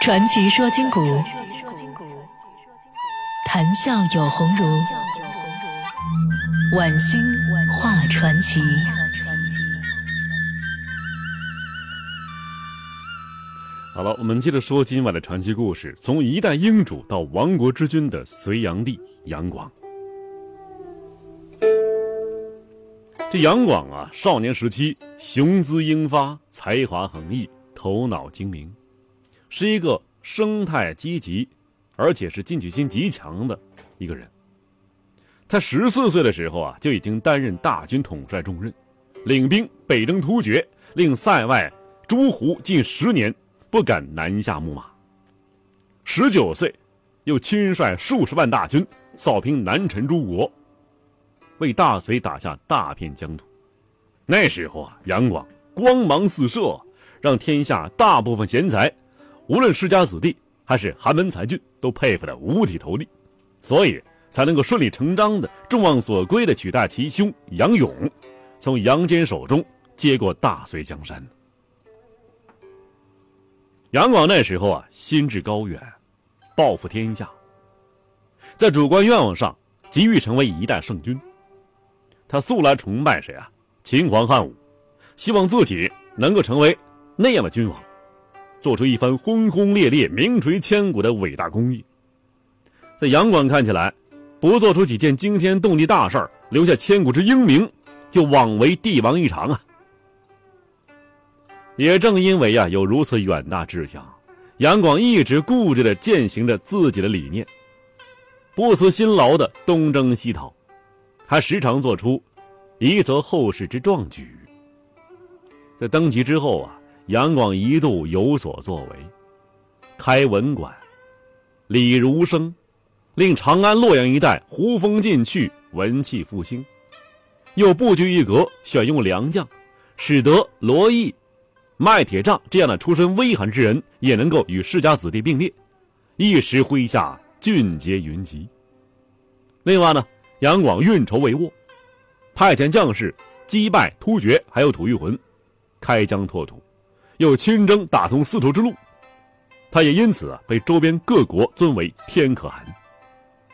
传奇说今古，谈笑有鸿儒。晚星画传奇。好了，我们接着说今晚的传奇故事：从一代英主到亡国之君的隋炀帝杨广。这杨广啊，少年时期雄姿英发，才华横溢，头脑精明。是一个生态积极，而且是进取心极强的一个人。他十四岁的时候啊，就已经担任大军统帅重任，领兵北征突厥，令塞外诸胡近十年不敢南下牧马。十九岁，又亲率数十万大军扫平南陈诸国，为大隋打下大片疆土。那时候啊，杨广光芒四射，让天下大部分贤才。无论世家子弟还是寒门才俊，都佩服的五体投地，所以才能够顺理成章的众望所归的取代其兄杨勇，从杨坚手中接过大隋江山。杨广那时候啊，心志高远，抱负天下，在主观愿望上急于成为一代圣君。他素来崇拜谁啊？秦皇汉武，希望自己能够成为那样的君王。做出一番轰轰烈烈、名垂千古的伟大功业，在杨广看起来，不做出几件惊天动地大事儿，留下千古之英名，就枉为帝王一场啊！也正因为呀有如此远大志向，杨广一直固执的践行着自己的理念，不辞辛劳的东征西讨，还时常做出一则后世之壮举。在登基之后啊。杨广一度有所作为，开文馆，礼儒生，令长安、洛阳一带胡风尽去，文气复兴；又布局一阁，选用良将，使得罗毅、麦铁杖这样的出身微寒之人也能够与世家子弟并列，一时麾下俊杰云集。另外呢，杨广运筹帷幄，派遣将士击败突厥，还有吐谷浑，开疆拓土。又亲征打通丝绸之路，他也因此啊被周边各国尊为天可汗。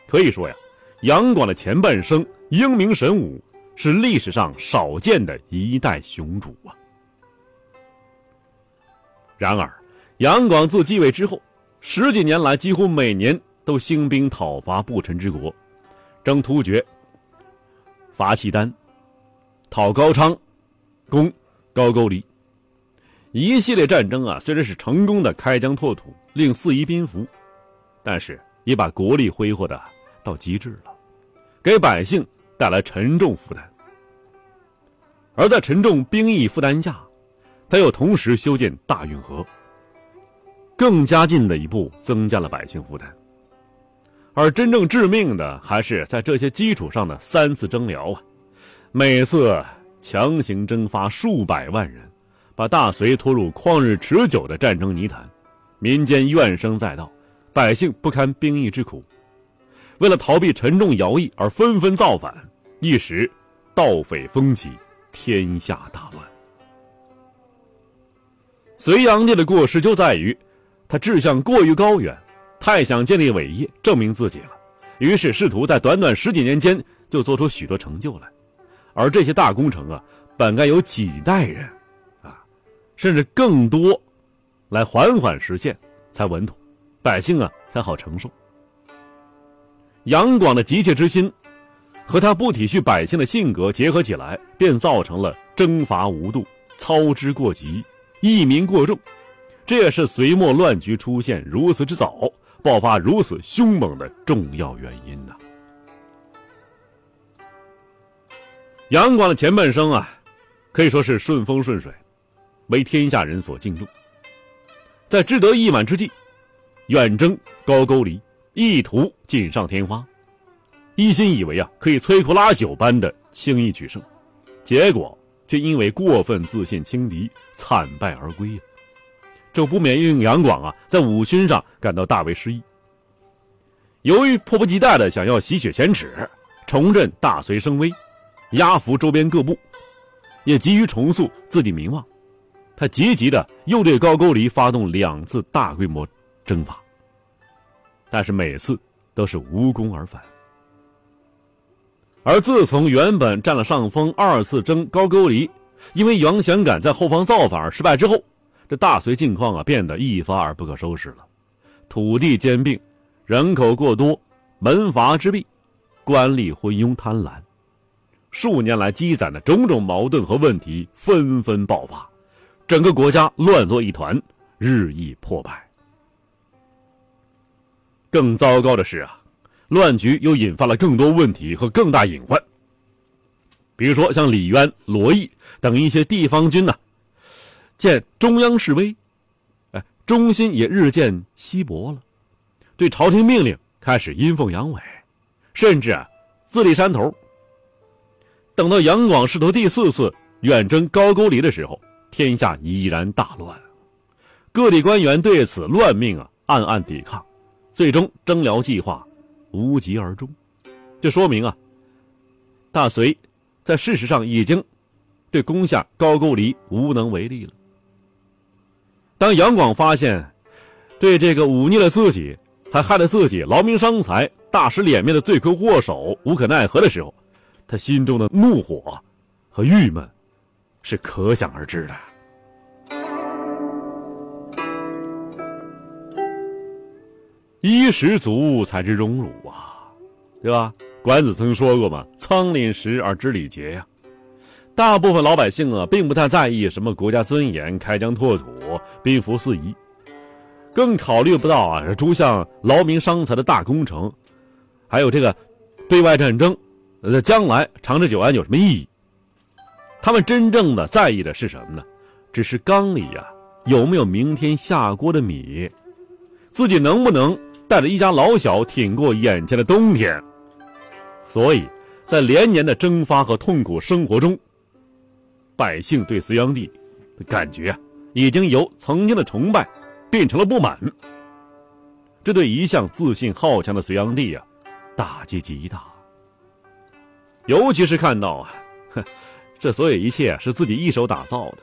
可以说呀，杨广的前半生英明神武，是历史上少见的一代雄主啊。然而，杨广自继位之后，十几年来几乎每年都兴兵讨伐不臣之国，征突厥、伐契丹、讨高昌、攻高句丽。一系列战争啊，虽然是成功的开疆拓土，令四夷宾服，但是也把国力挥霍的到极致了，给百姓带来沉重负担。而在沉重兵役负担下，他又同时修建大运河，更加进的一步增加了百姓负担。而真正致命的，还是在这些基础上的三次征辽啊，每次强行征发数百万人。把大隋拖入旷日持久的战争泥潭，民间怨声载道，百姓不堪兵役之苦，为了逃避沉重徭役而纷纷造反，一时盗匪风起，天下大乱。隋炀帝的过失就在于，他志向过于高远，太想建立伟业，证明自己了，于是试图在短短十几年间就做出许多成就来，而这些大工程啊，本该有几代人。甚至更多，来缓缓实现才稳妥，百姓啊才好承受。杨广的急切之心，和他不体恤百姓的性格结合起来，便造成了征伐无度、操之过急、益民过重，这也是隋末乱局出现如此之早、爆发如此凶猛的重要原因呐。杨广的前半生啊，可以说是顺风顺水。为天下人所敬重，在志得意满之际，远征高句丽，意图锦上添花，一心以为啊可以摧枯拉朽般的轻易取胜，结果却因为过分自信轻敌，惨败而归呀！这不免令杨广啊在武勋上感到大为失意。由于迫不及待的想要洗雪前耻，重振大隋声威，压服周边各部，也急于重塑自己名望。他积极的又对高句丽发动两次大规模征伐，但是每次都是无功而返。而自从原本占了上风，二次征高句丽，因为杨玄感在后方造反而失败之后，这大隋境况啊变得一发而不可收拾了，土地兼并，人口过多，门阀之弊，官吏昏庸贪婪，数年来积攒的种种矛盾和问题纷纷爆发，整个国家乱作一团，日益破败。更糟糕的是啊。乱局又引发了更多问题和更大隐患。比如说，像李渊、罗毅等一些地方军呢，见中央示威，哎，忠心也日渐稀薄了，对朝廷命令开始阴奉阳违，甚至啊自立山头。等到杨广试图第四次远征高句丽的时候，天下已然大乱，各地官员对此乱命啊暗暗抵抗，最终征辽计划。无疾而终，这说明啊，大隋在事实上已经对攻下高句丽无能为力了。当杨广发现对这个忤逆了自己，还害了自己劳民伤财、大失脸面的罪魁祸首无可奈何的时候，他心中的怒火和郁闷是可想而知的。衣食足才知荣辱啊，对吧？管子曾说过嘛：“仓廪实而知礼节呀。”大部分老百姓啊，并不太在意什么国家尊严、开疆拓土、兵符四夷，更考虑不到啊，诸项劳民伤财的大工程，还有这个对外战争，呃，将来长治久安有什么意义？他们真正的在意的是什么呢？只是缸里呀有没有明天下锅的米，自己能不能？带着一家老小挺过眼前的冬天，所以，在连年的蒸发和痛苦生活中，百姓对隋炀帝的感觉啊，已经由曾经的崇拜变成了不满。这对一向自信好强的隋炀帝啊，打击极大。尤其是看到啊，哼这所有一切是自己一手打造的。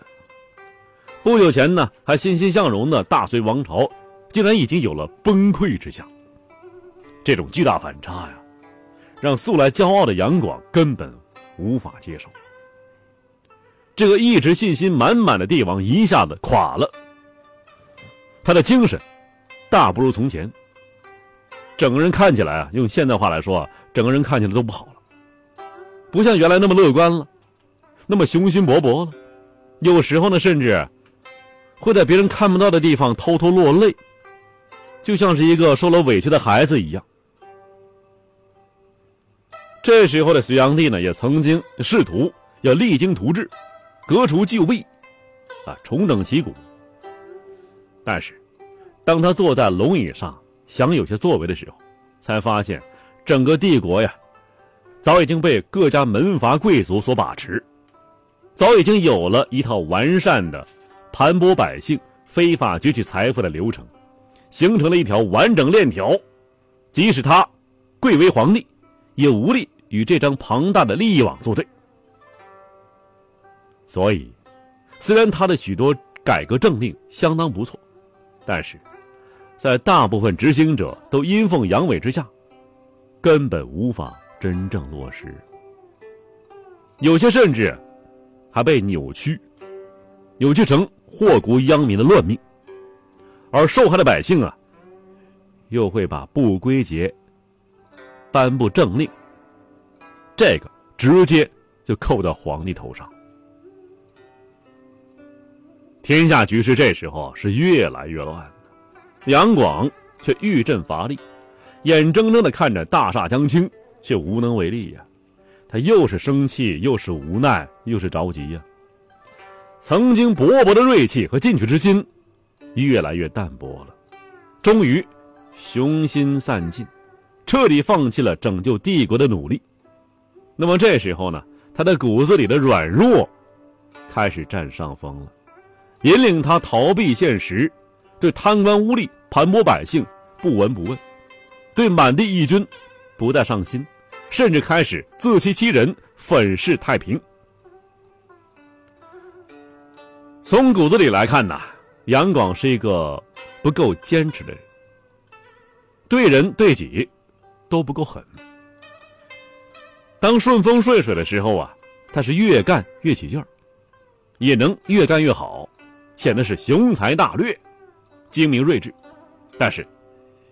不久前呢，还欣欣向荣的大隋王朝。竟然已经有了崩溃之象。这种巨大反差呀，让素来骄傲的杨广根本无法接受。这个一直信心满满的帝王一下子垮了，他的精神大不如从前，整个人看起来啊，用现代话来说，整个人看起来都不好了，不像原来那么乐观了，那么雄心勃勃了，有时候呢，甚至会在别人看不到的地方偷偷落泪。就像是一个受了委屈的孩子一样。这时候的隋炀帝呢，也曾经试图要励精图治，革除旧弊，啊，重整旗鼓。但是，当他坐在龙椅上想有些作为的时候，才发现整个帝国呀，早已经被各家门阀贵族所把持，早已经有了一套完善的盘剥百姓、非法攫取财富的流程。形成了一条完整链条，即使他贵为皇帝，也无力与这张庞大的利益网作对。所以，虽然他的许多改革政令相当不错，但是，在大部分执行者都阴奉阳违之下，根本无法真正落实。有些甚至还被扭曲，扭曲成祸国殃民的乱命。而受害的百姓啊，又会把不归节、颁布政令，这个直接就扣到皇帝头上。天下局势这时候是越来越乱杨广却愈振乏力，眼睁睁的看着大厦将倾，却无能为力呀。他又是生气，又是无奈，又是着急呀。曾经勃勃的锐气和进取之心。越来越淡薄了，终于雄心散尽，彻底放弃了拯救帝国的努力。那么这时候呢，他的骨子里的软弱开始占上风了，引领他逃避现实，对贪官污吏盘剥百姓不闻不问，对满地义军不再上心，甚至开始自欺欺人，粉饰太平。从骨子里来看呐。杨广是一个不够坚持的人，对人对己都不够狠。当顺风顺水的时候啊，他是越干越起劲儿，也能越干越好，显得是雄才大略、精明睿智。但是，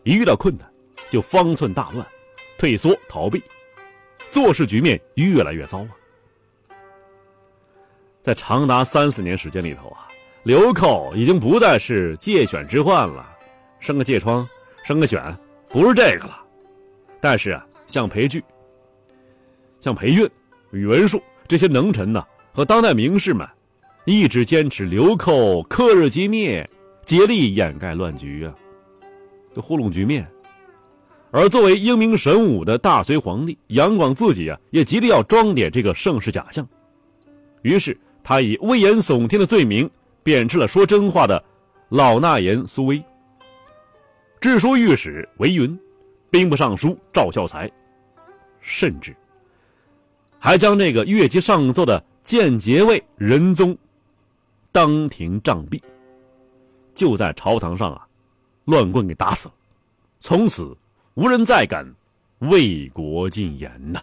一遇到困难，就方寸大乱，退缩逃避，做事局面越来越糟啊。在长达三四年时间里头啊，流寇已经不再是借选之患了，生个疥疮，生个选，不是这个了。但是啊，像裴矩、像裴运、宇文述这些能臣呢，和当代名士们，一直坚持流寇克日击灭，竭力掩盖乱局啊，就糊弄局面。而作为英明神武的大隋皇帝杨广自己啊，也极力要装点这个盛世假象，于是。他以危言耸听的罪名贬斥了说真话的老纳言苏威，治书御史韦云，兵部尚书赵孝才，甚至还将那个越级上奏的间节位仁宗当庭杖毙，就在朝堂上啊，乱棍给打死了，从此无人再敢为国进言呐。